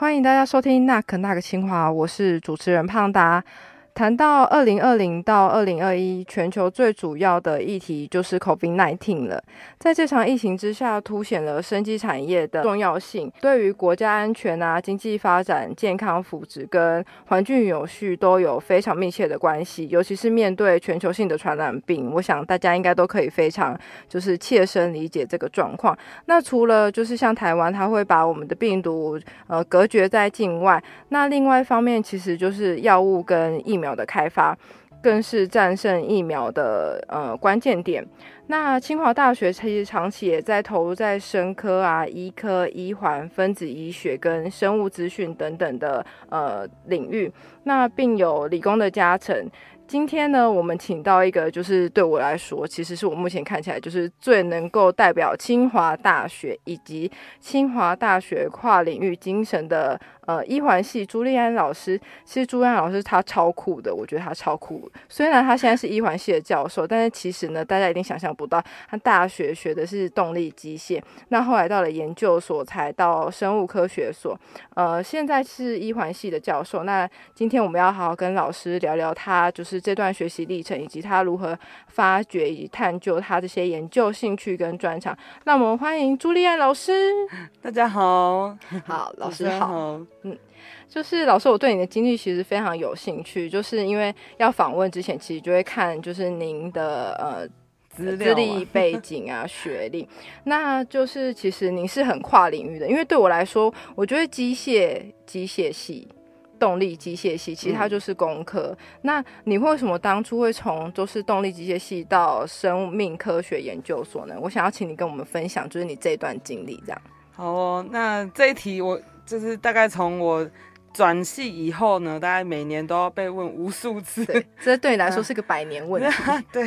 欢迎大家收听《那可那个清华》，我是主持人胖达。谈到二零二零到二零二一，全球最主要的议题就是 COVID-19 了。在这场疫情之下，凸显了生机产业的重要性，对于国家安全啊、经济发展、健康福祉跟环境有序都有非常密切的关系。尤其是面对全球性的传染病，我想大家应该都可以非常就是切身理解这个状况。那除了就是像台湾，它会把我们的病毒呃隔绝在境外，那另外一方面其实就是药物跟疫苗。的开发，更是战胜疫苗的呃关键点。那清华大学其实长期也在投入在生科啊、医科、医环、分子医学跟生物资讯等等的呃领域，那并有理工的加成。今天呢，我们请到一个，就是对我来说，其实是我目前看起来就是最能够代表清华大学以及清华大学跨领域精神的呃一环系朱利安老师。其实朱利安老师他超酷的，我觉得他超酷。虽然他现在是一环系的教授，但是其实呢，大家一定想象不到，他大学学的是动力机械，那后来到了研究所才到生物科学所，呃，现在是一环系的教授。那今天我们要好好跟老师聊聊他就是。这段学习历程，以及他如何发掘以及探究他这些研究兴趣跟专长，那我们欢迎朱丽安老师。大家好，好，老 师好。嗯，就是老师，我对你的经历其实非常有兴趣，就是因为要访问之前，其实就会看就是您的呃资历背景啊、学历。那就是其实您是很跨领域的，因为对我来说，我觉得机械机械系。动力机械系其实它就是工科。那你为什么当初会从就是动力机械系到生命科学研究所呢？我想要请你跟我们分享，就是你这段经历这样。好哦，那这一题我就是大概从我转系以后呢，大概每年都要被问无数次。这对你来说是个百年问题。对，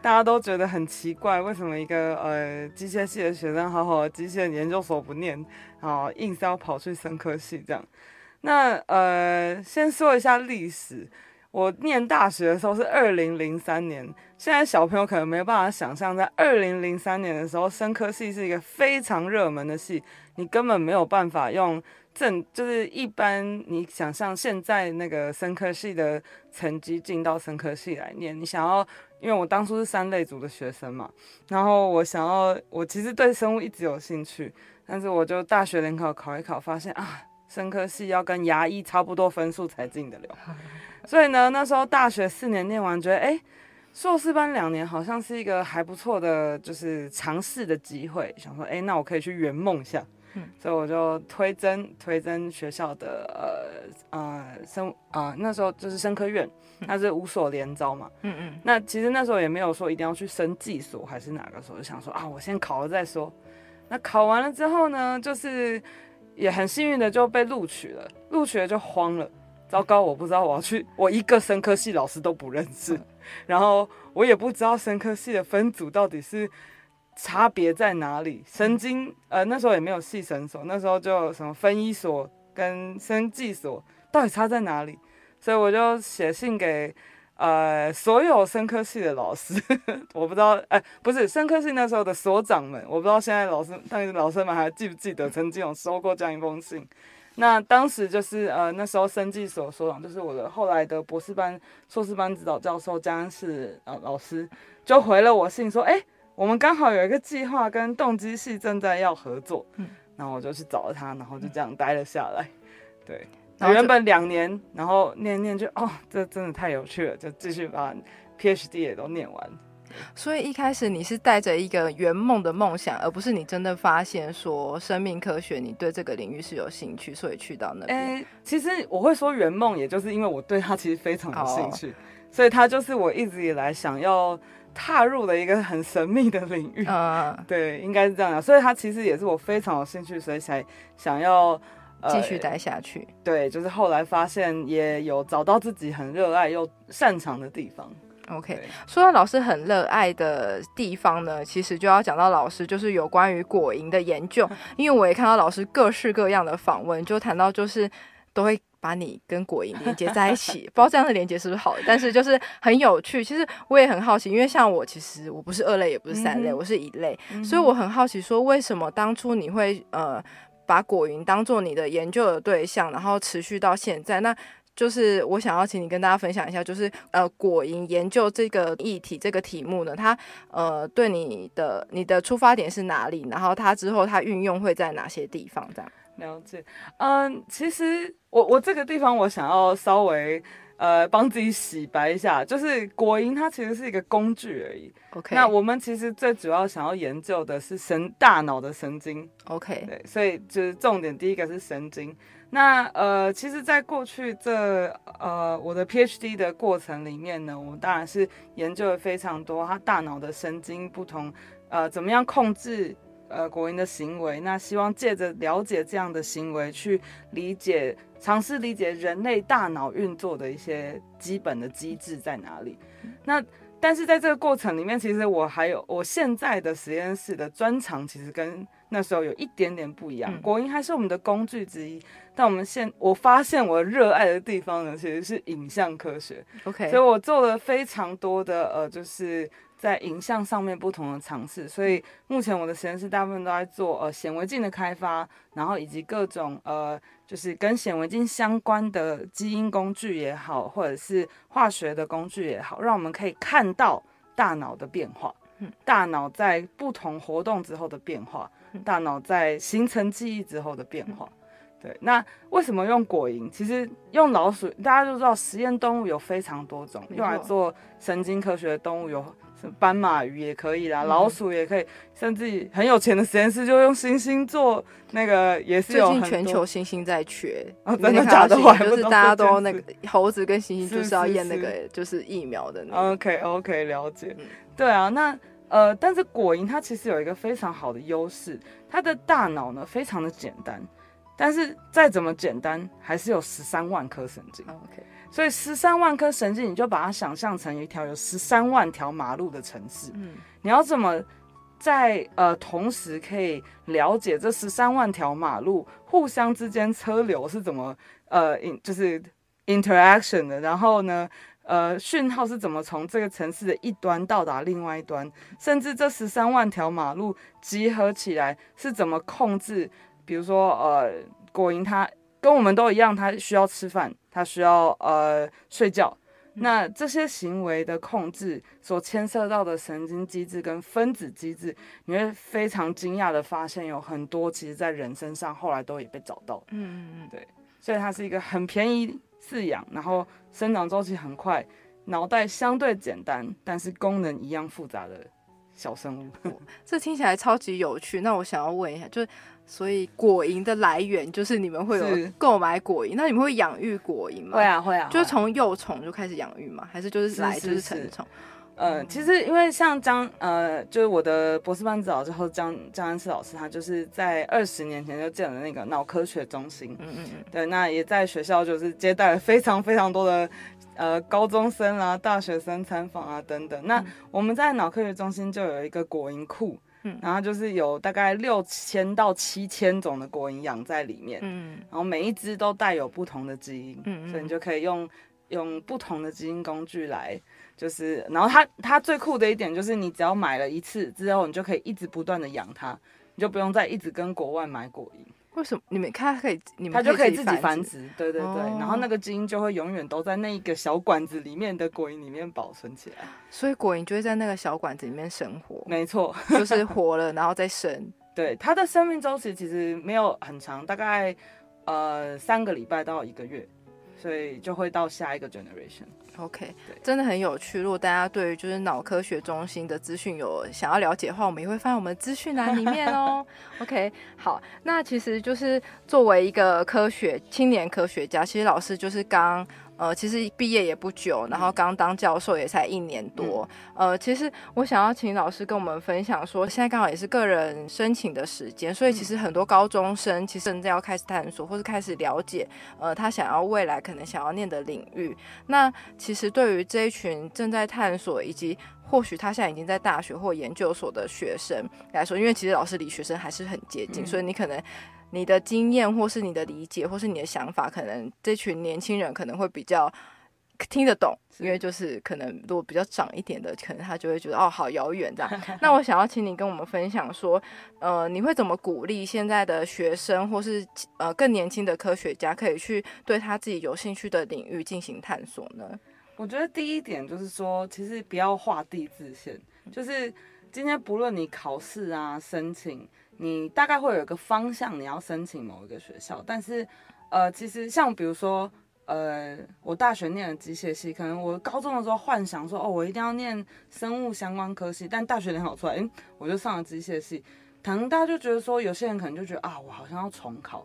大家都觉得很奇怪，为什么一个呃机械系的学生，好好的机械研究所不念，然后，硬是要跑去生科系这样。那呃，先说一下历史。我念大学的时候是二零零三年，现在小朋友可能没有办法想象，在二零零三年的时候，生科系是一个非常热门的系，你根本没有办法用正，就是一般你想象现在那个生科系的成绩进到生科系来念。你想要，因为我当初是三类组的学生嘛，然后我想要，我其实对生物一直有兴趣，但是我就大学联考考一考，发现啊。生科系要跟牙医差不多分数才进得了，所以呢，那时候大学四年念完，觉得哎，硕士班两年好像是一个还不错的，就是尝试的机会，想说哎，那我可以去圆梦一下，所以我就推甄推甄学校的呃呃生啊那时候就是生科院，它是五所连招嘛，嗯嗯，那其实那时候也没有说一定要去升技所还是哪个所，就想说啊，我先考了再说。那考完了之后呢，就是。也很幸运的就被录取了，录取了就慌了，糟糕，我不知道我要去，我一个生科系老师都不认识，然后我也不知道生科系的分组到底是差别在哪里，神经呃那时候也没有系神所，那时候就什么分医所跟生技所到底差在哪里，所以我就写信给。呃，所有生科系的老师，我不知道，哎，不是生科系那时候的所长们，我不知道现在老师，但是老师们还记不记得曾经有收过这样一封信？那当时就是呃，那时候生技所所长就是我的后来的博士班、硕士班指导教授江是呃老师，就回了我信说，哎，我们刚好有一个计划跟动机系正在要合作，嗯，然后我就去找了他，然后就这样待了下来，对。原本两年，然后念念就哦，这真的太有趣了，就继续把 PhD 也都念完。所以一开始你是带着一个圆梦的梦想，而不是你真的发现说生命科学你对这个领域是有兴趣，所以去到那边。哎，其实我会说圆梦，也就是因为我对它其实非常有兴趣，所以它就是我一直以来想要踏入的一个很神秘的领域。嗯，对，应该是这样的。所以它其实也是我非常有兴趣，所以才想要。继续待下去，对，就是后来发现也有找到自己很热爱又擅长的地方。OK，说到老师很热爱的地方呢，其实就要讲到老师就是有关于果蝇的研究，因为我也看到老师各式各样的访问，就谈到就是都会把你跟果蝇连接在一起，不知道这样的连接是不是好的，但是就是很有趣。其实我也很好奇，因为像我其实我不是二类，也不是三类，我是一类，所以我很好奇说为什么当初你会呃。把果蝇当做你的研究的对象，然后持续到现在。那就是我想要请你跟大家分享一下，就是呃果蝇研究这个议题这个题目呢，它呃对你的你的出发点是哪里？然后它之后它运用会在哪些地方？这样了解。嗯，其实我我这个地方我想要稍微呃帮自己洗白一下，就是果蝇它其实是一个工具而已。OK，那我们其实最主要想要研究的是神大脑的神经。OK，对，所以就是重点第一个是神经。那呃，其实，在过去这呃我的 PhD 的过程里面呢，我们当然是研究了非常多它大脑的神经不同，呃，怎么样控制呃果蝇的行为。那希望借着了解这样的行为，去理解、尝试理解人类大脑运作的一些基本的机制在哪里。那但是在这个过程里面，其实我还有我现在的实验室的专长，其实跟那时候有一点点不一样。果蝇还是我们的工具之一。但我们现我发现我热爱的地方呢，其实是影像科学。OK，所以我做了非常多的呃，就是在影像上面不同的尝试。所以目前我的实验室大部分都在做呃显微镜的开发，然后以及各种呃就是跟显微镜相关的基因工具也好，或者是化学的工具也好，让我们可以看到大脑的变化，大脑在不同活动之后的变化，大脑在形成记忆之后的变化。对，那为什么用果蝇？其实用老鼠，大家都知道，实验动物有非常多种，用来做神经科学的动物有斑马鱼也可以啦，老鼠也可以，甚至很有钱的实验室就用星星做那个，也是有最近全球星星在缺，真的假的？就是大家都那个猴子跟猩猩就是要验那个就是疫苗的。OK OK，了解。对啊，那呃，但是果蝇它其实有一个非常好的优势，它的大脑呢非常的简单。但是再怎么简单，还是有十三万颗神经。OK，所以十三万颗神经，你就把它想象成一条有十三万条马路的城市。嗯，你要怎么在呃同时可以了解这十三万条马路互相之间车流是怎么呃就是 interaction 的？然后呢，呃，讯号是怎么从这个城市的一端到达另外一端？甚至这十三万条马路集合起来是怎么控制？比如说，呃，果蝇它跟我们都一样，它需要吃饭，它需要呃睡觉。那这些行为的控制所牵涉到的神经机制跟分子机制，你会非常惊讶的发现，有很多其实在人身上后来都也被找到。嗯嗯嗯，对，所以它是一个很便宜饲养，然后生长周期很快，脑袋相对简单，但是功能一样复杂的小生物。这听起来超级有趣。那我想要问一下，就是。所以果蝇的来源就是你们会有购买果蝇，那你们会养育果蝇吗？会啊，会啊，就是从幼虫就开始养育吗？还是就是来就是成虫？呃，其实因为像张呃，就是我的博士班指导之后，张张安世老师，他就是在二十年前就建了那个脑科学中心。嗯嗯嗯。对，那也在学校就是接待了非常非常多的呃高中生啊、大学生参访啊等等。那我们在脑科学中心就有一个果蝇库。然后就是有大概六千到七千种的果蝇养在里面，嗯，然后每一只都带有不同的基因，嗯所以你就可以用用不同的基因工具来，就是然后它它最酷的一点就是你只要买了一次之后，你就可以一直不断的养它，你就不用再一直跟国外买果蝇。为什么你们它可以，你们它就可以自己繁殖？对对对，然后那个基因就会永远都在那一个小管子里面的果蝇里面保存起来。所以果蝇就会在那个小管子里面生活。没错，就是活了然后再生。对，它的生命周期其实没有很长，大概呃三个礼拜到一个月，所以就会到下一个 generation。OK，真的很有趣。如果大家对于就是脑科学中心的资讯有想要了解的话，我们也会放在我们资讯栏里面哦。OK，好，那其实就是作为一个科学青年科学家，其实老师就是刚。呃，其实毕业也不久，然后刚当教授也才一年多。呃，其实我想要请老师跟我们分享说，现在刚好也是个人申请的时间，所以其实很多高中生其实正在要开始探索或是开始了解，呃，他想要未来可能想要念的领域。那其实对于这一群正在探索以及或许他现在已经在大学或研究所的学生来说，因为其实老师离学生还是很接近，所以你可能。你的经验，或是你的理解，或是你的想法，可能这群年轻人可能会比较听得懂，因为就是可能如果比较长一点的，可能他就会觉得哦好遥远这样。那我想要请你跟我们分享说，呃，你会怎么鼓励现在的学生或是呃更年轻的科学家，可以去对他自己有兴趣的领域进行探索呢？我觉得第一点就是说，其实不要画地自限，就是今天不论你考试啊申请，你大概会有一个方向，你要申请某一个学校，但是呃，其实像比如说。呃，我大学念了机械系，可能我高中的时候幻想说，哦，我一定要念生物相关科系，但大学联考出来，哎，我就上了机械系。可能大家就觉得说，有些人可能就觉得啊，我好像要重考，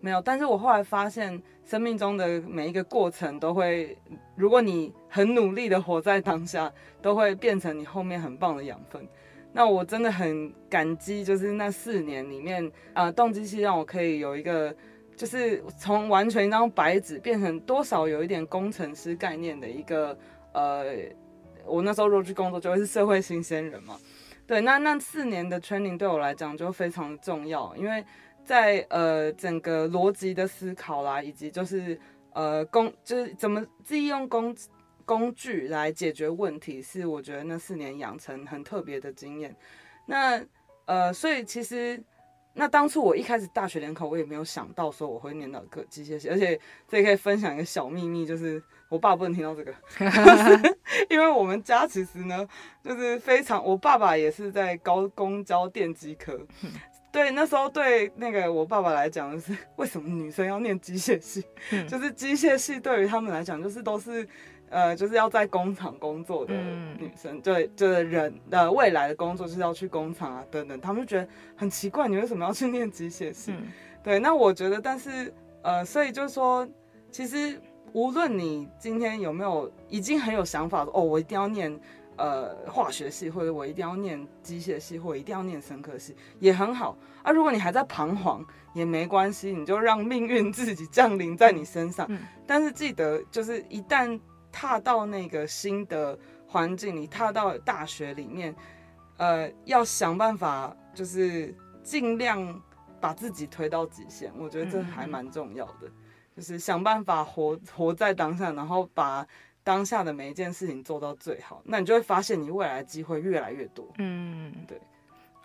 没有。但是我后来发现，生命中的每一个过程都会，如果你很努力的活在当下，都会变成你后面很棒的养分。那我真的很感激，就是那四年里面，啊，动机系让我可以有一个。就是从完全一张白纸变成多少有一点工程师概念的一个呃，我那时候入去工作就会是社会新鲜人嘛，对，那那四年的 training 对我来讲就非常重要，因为在呃整个逻辑的思考啦，以及就是呃工就是怎么自己用工工具来解决问题，是我觉得那四年养成很特别的经验。那呃，所以其实。那当初我一开始大学联考，我也没有想到说我会念到个机械系，而且这也可以分享一个小秘密，就是我爸不能听到这个，因为我们家其实呢，就是非常，我爸爸也是在高公交电机科，对，那时候对那个我爸爸来讲，就是为什么女生要念机械系，就是机械系对于他们来讲，就是都是。呃，就是要在工厂工作的女生，对，就是人的未来的工作是要去工厂啊，等等，他们就觉得很奇怪，你为什么要去念机械系？对，那我觉得，但是呃，所以就是说，其实无论你今天有没有已经很有想法，哦，我一定要念呃化学系，或者我一定要念机械系，或者一定要念生科系，也很好啊。如果你还在彷徨，也没关系，你就让命运自己降临在你身上。但是记得，就是一旦踏到那个新的环境里，踏到大学里面，呃，要想办法，就是尽量把自己推到极限。我觉得这还蛮重要的，就是想办法活活在当下，然后把当下的每一件事情做到最好，那你就会发现你未来的机会越来越多。嗯，对。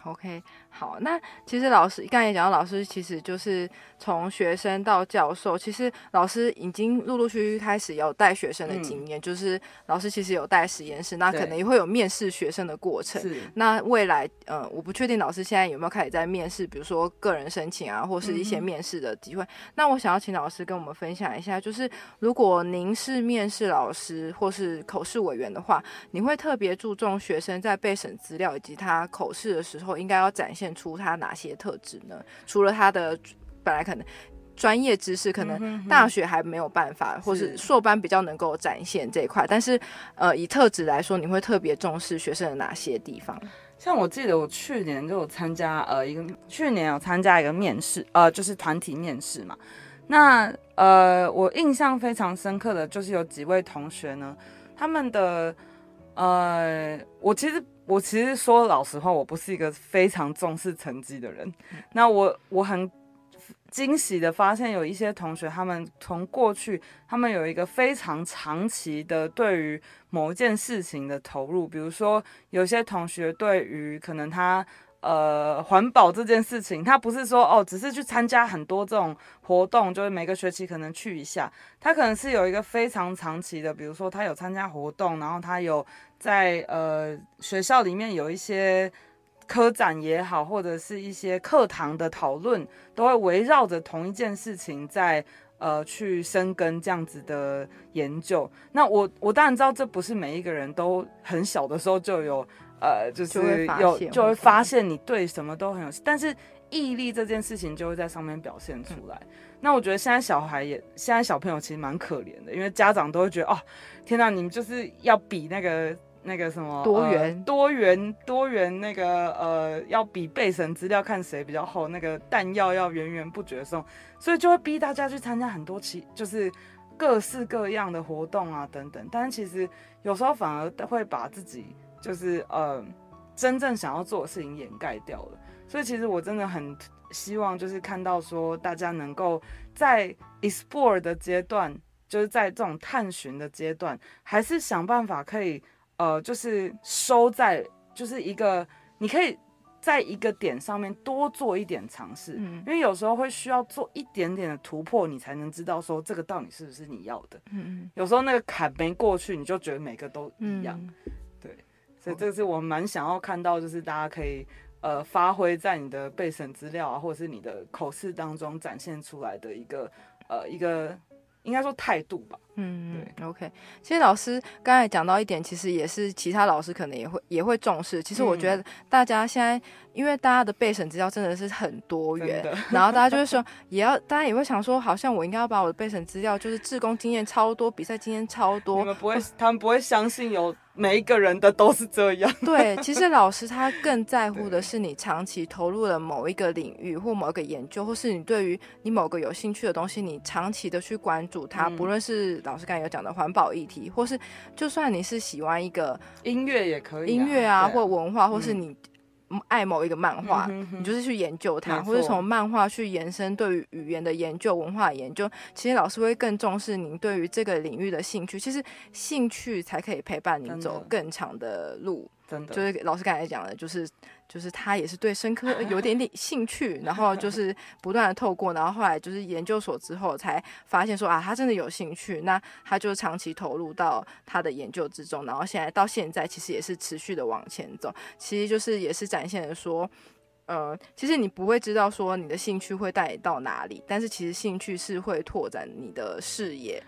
OK，好，那其实老师刚才也讲到，老师其实就是从学生到教授，其实老师已经陆陆续续开始有带学生的经验，就是老师其实有带实验室，那可能也会有面试学生的过程。那未来，呃，我不确定老师现在有没有开始在面试，比如说个人申请啊，或是一些面试的机会。那我想要请老师跟我们分享一下，就是如果您是面试老师或是口试委员的话，你会特别注重学生在备审资料以及他口试的时候。应该要展现出他哪些特质呢？除了他的本来可能专业知识，可能大学还没有办法，或是硕班比较能够展现这一块。但是，呃，以特质来说，你会特别重视学生的哪些地方？像我记得我去年就有参加呃一个，去年有参加一个面试，呃，就是团体面试嘛。那呃，我印象非常深刻的就是有几位同学呢，他们的呃，我其实。我其实说老实话，我不是一个非常重视成绩的人。那我我很惊喜的发现，有一些同学，他们从过去，他们有一个非常长期的对于某一件事情的投入。比如说，有些同学对于可能他。呃，环保这件事情，他不是说哦，只是去参加很多这种活动，就是每个学期可能去一下。他可能是有一个非常长期的，比如说他有参加活动，然后他有在呃学校里面有一些科展也好，或者是一些课堂的讨论，都会围绕着同一件事情在呃去深耕这样子的研究。那我我当然知道，这不是每一个人都很小的时候就有。呃，就是有就会发现你对什么都很有，但是毅力这件事情就会在上面表现出来。那我觉得现在小孩也，现在小朋友其实蛮可怜的，因为家长都会觉得哦，天哪，你们就是要比那个那个什么多元多元多元那个呃，要比备审资料看谁比较厚，那个弹药要源源不绝送，所以就会逼大家去参加很多其就是各式各样的活动啊等等。但是其实有时候反而会把自己。就是呃，真正想要做的事情掩盖掉了，所以其实我真的很希望，就是看到说大家能够在 explore 的阶段，就是在这种探寻的阶段，还是想办法可以呃，就是收在就是一个你可以。在一个点上面多做一点尝试，因为有时候会需要做一点点的突破，你才能知道说这个到底是不是你要的。嗯嗯，有时候那个坎没过去，你就觉得每个都一样。对，所以这个是我蛮想要看到，就是大家可以呃发挥在你的备审资料啊，或者是你的口试当中展现出来的一个呃一个应该说态度吧。嗯，对，OK。其实老师刚才讲到一点，其实也是其他老师可能也会也会重视。其实我觉得大家现在，因为大家的备审资料真的是很多元，然后大家就会说，也要大家也会想说，好像我应该要把我的备审资料，就是志工经验超多，比赛经验超多。你们不会，他们不会相信有每一个人的都是这样。对，其实老师他更在 乎的是你长期投入了某一个领域或某一个研究，或是你对于你某个有兴趣的东西，你长期的去关注它，不论是。老师刚才有讲的环保议题，或是就算你是喜欢一个音乐也可以，音乐啊，或文化，或是你爱某一个漫画，你就是去研究它，或是从漫画去延伸对于语言的研究、文化研究。其实老师会更重视您对于这个领域的兴趣，其实兴趣才可以陪伴你走更长的路。真的，就是老师刚才讲的，就是。就是他也是对生科 有点点兴趣，然后就是不断的透过，然后后来就是研究所之后才发现说啊，他真的有兴趣，那他就长期投入到他的研究之中，然后现在到现在其实也是持续的往前走，其实就是也是展现了说，呃，其实你不会知道说你的兴趣会带你到哪里，但是其实兴趣是会拓展你的视野。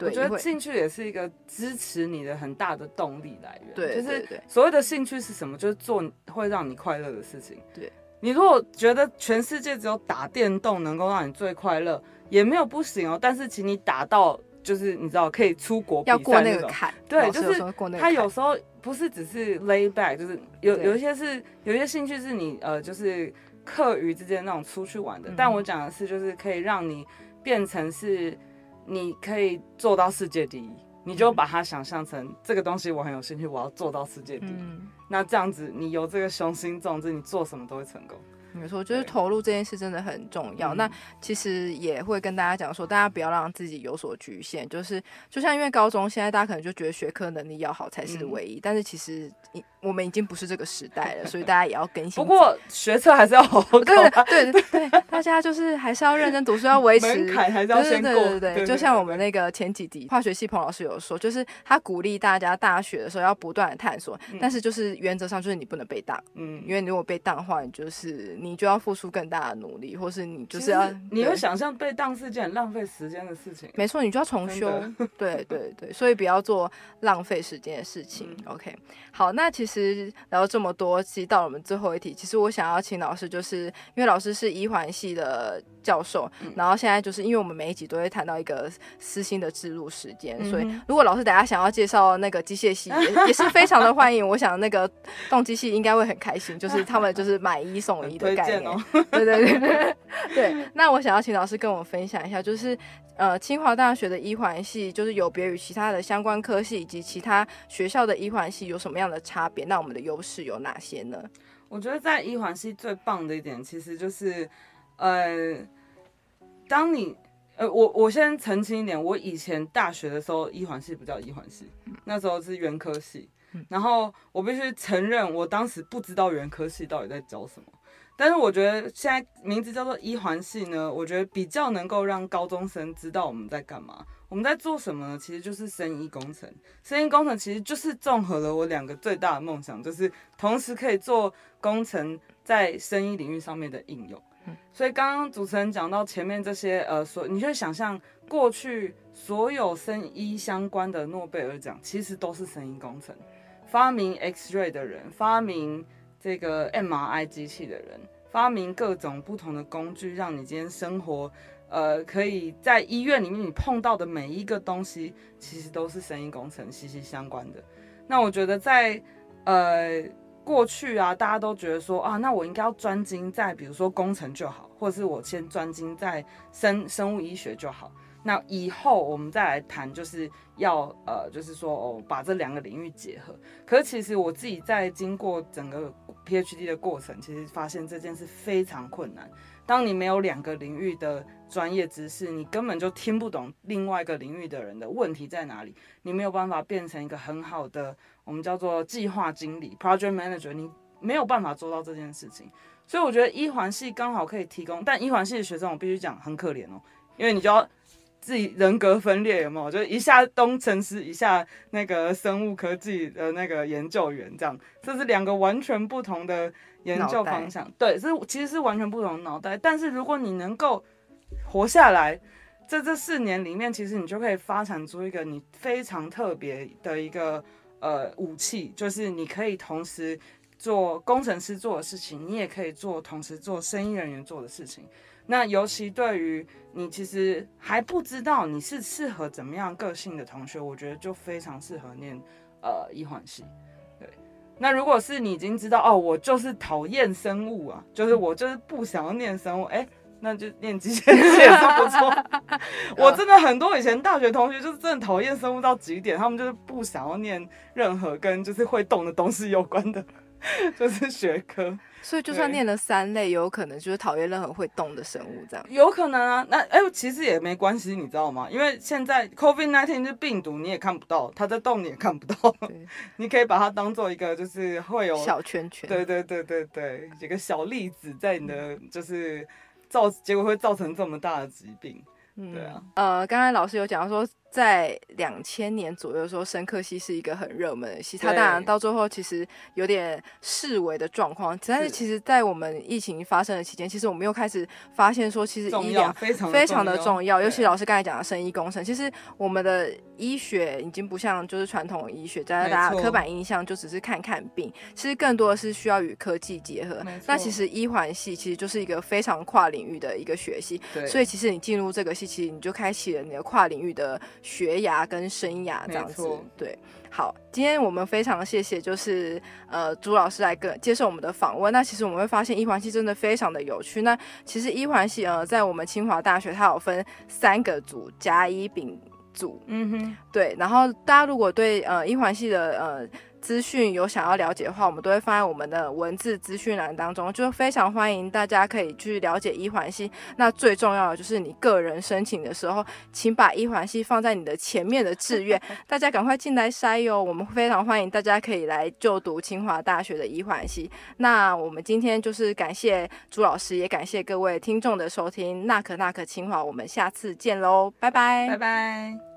我觉得兴趣也是一个支持你的很大的动力来源。对，就是所谓的兴趣是什么？就是做会让你快乐的事情。对，你如果觉得全世界只有打电动能够让你最快乐，也没有不行哦。但是，请你打到就是你知道可以出国要过那个坎。对，就是他有时候不是只是 lay back，就是有有一些是有一些兴趣是你呃就是课余之间那种出去玩的。但我讲的是就是可以让你变成是。你可以做到世界第一，你就把它想象成这个东西，我很有兴趣，我要做到世界第一。那这样子，你有这个雄心壮志，你做什么都会成功。没错，就是投入这件事真的很重要。那其实也会跟大家讲说，大家不要让自己有所局限。就是就像因为高中现在大家可能就觉得学科能力要好才是唯一，但是其实我们已经不是这个时代了，所以大家也要更新。不过学测还是要好好考。对对对，大家就是还是要认真读书，要维持门槛还是要先过。对对对，就像我们那个前几集化学系彭老师有说，就是他鼓励大家大学的时候要不断的探索，但是就是原则上就是你不能被当，嗯，因为如果被当的话，你就是你就要付出更大的努力，或是你就是要你会想象被当是件很浪费时间的事情。没错，你就要重修。对对对，所以不要做浪费时间的事情。OK，好，那其实聊了这么多，其实到了我们最后一题，其实我想要请老师，就是因为老师是一环系的教授，然后现在就是因为我们每一集都会谈到一个私心的植入时间，所以如果老师等下想要介绍那个机械系，也也是非常的欢迎。我想那个动机系应该会很开心，就是他们就是买一送一的概念。对对对 对，那我想要请老师跟我分享一下，就是呃，清华大学的医环系就是有别于其他的相关科系以及其他学校的医环系有什么样的差别？那我们的优势有哪些呢？我觉得在医环系最棒的一点，其实就是呃，当你呃，我我先澄清一点，我以前大学的时候医环系不叫医环系，那时候是原科系，然后我必须承认，我当时不知道原科系到底在教什么。但是我觉得现在名字叫做一环系呢，我觉得比较能够让高中生知道我们在干嘛，我们在做什么呢？其实就是生医工程。生医工程其实就是综合了我两个最大的梦想，就是同时可以做工程在生医领域上面的应用。所以刚刚主持人讲到前面这些，呃，所你就想象过去所有生医相关的诺贝尔奖，其实都是生医工程，发明 X-ray 的人，发明。这个 MRI 机器的人发明各种不同的工具，让你今天生活，呃，可以在医院里面你碰到的每一个东西，其实都是生意工程息息相关的。那我觉得在呃过去啊，大家都觉得说啊，那我应该要专精在比如说工程就好，或是我先专精在生生物医学就好。那以后我们再来谈，就是要呃，就是说哦，把这两个领域结合。可是其实我自己在经过整个 PhD 的过程，其实发现这件事非常困难。当你没有两个领域的专业知识，你根本就听不懂另外一个领域的人的问题在哪里，你没有办法变成一个很好的我们叫做计划经理 （project manager），你没有办法做到这件事情。所以我觉得一环系刚好可以提供，但一环系的学生我必须讲很可怜哦，因为你就要自己人格分裂，有没有？就一下工程师，一下那个生物科技的那个研究员，这样，这是两个完全不同的研究方向。对，是其实是完全不同的脑袋。但是如果你能够活下来，在这四年里面，其实你就可以发展出一个你非常特别的一个呃武器，就是你可以同时。做工程师做的事情，你也可以做，同时做生意人员做的事情。那尤其对于你其实还不知道你是适合怎么样个性的同学，我觉得就非常适合念呃医环系。对，那如果是你已经知道哦，我就是讨厌生物啊，就是我就是不想要念生物，哎，那就念机械系也是不错。我真的很多以前大学同学就是真的讨厌生物到极点，他们就是不想要念任何跟就是会动的东西有关的。就是学科，所以就算念了三类，有可能就是讨厌任何会动的生物，这样有可能啊。那哎，其实也没关系，你知道吗？因为现在 COVID nineteen 是病毒，你也看不到它在动，你也看不到。你可以把它当做一个，就是会有小圈圈。对对对对对，几个小粒子在你的，就是造结果会造成这么大的疾病。对啊。呃，刚才老师有讲说。在两千年左右的时候，深刻系是一个很热门的系，它当然到最后其实有点视为的状况。但是其实，在我们疫情发生的期间，其实我们又开始发现说，其实医疗非常非常的重要。尤其老师刚才讲的生医工程，其实我们的医学已经不像就是传统医学，在大家刻板印象就只是看看病，其实更多的是需要与科技结合。那其实医环系其实就是一个非常跨领域的一个学系，所以其实你进入这个系，其实你就开启了你的跨领域的。学涯跟生涯这样子，对，好，今天我们非常谢谢，就是呃朱老师来跟接受我们的访问。那其实我们会发现，一环系真的非常的有趣。那其实一环系呃，在我们清华大学，它有分三个组，甲、乙、丙组。嗯哼，对。然后大家如果对呃一环系的呃。资讯有想要了解的话，我们都会放在我们的文字资讯栏当中，就非常欢迎大家可以去了解一环系。那最重要的就是你个人申请的时候，请把一环系放在你的前面的志愿，大家赶快进来筛哟。我们非常欢迎大家可以来就读清华大学的一环系。那我们今天就是感谢朱老师，也感谢各位听众的收听。那可那可清华，我们下次见喽，拜拜，拜拜。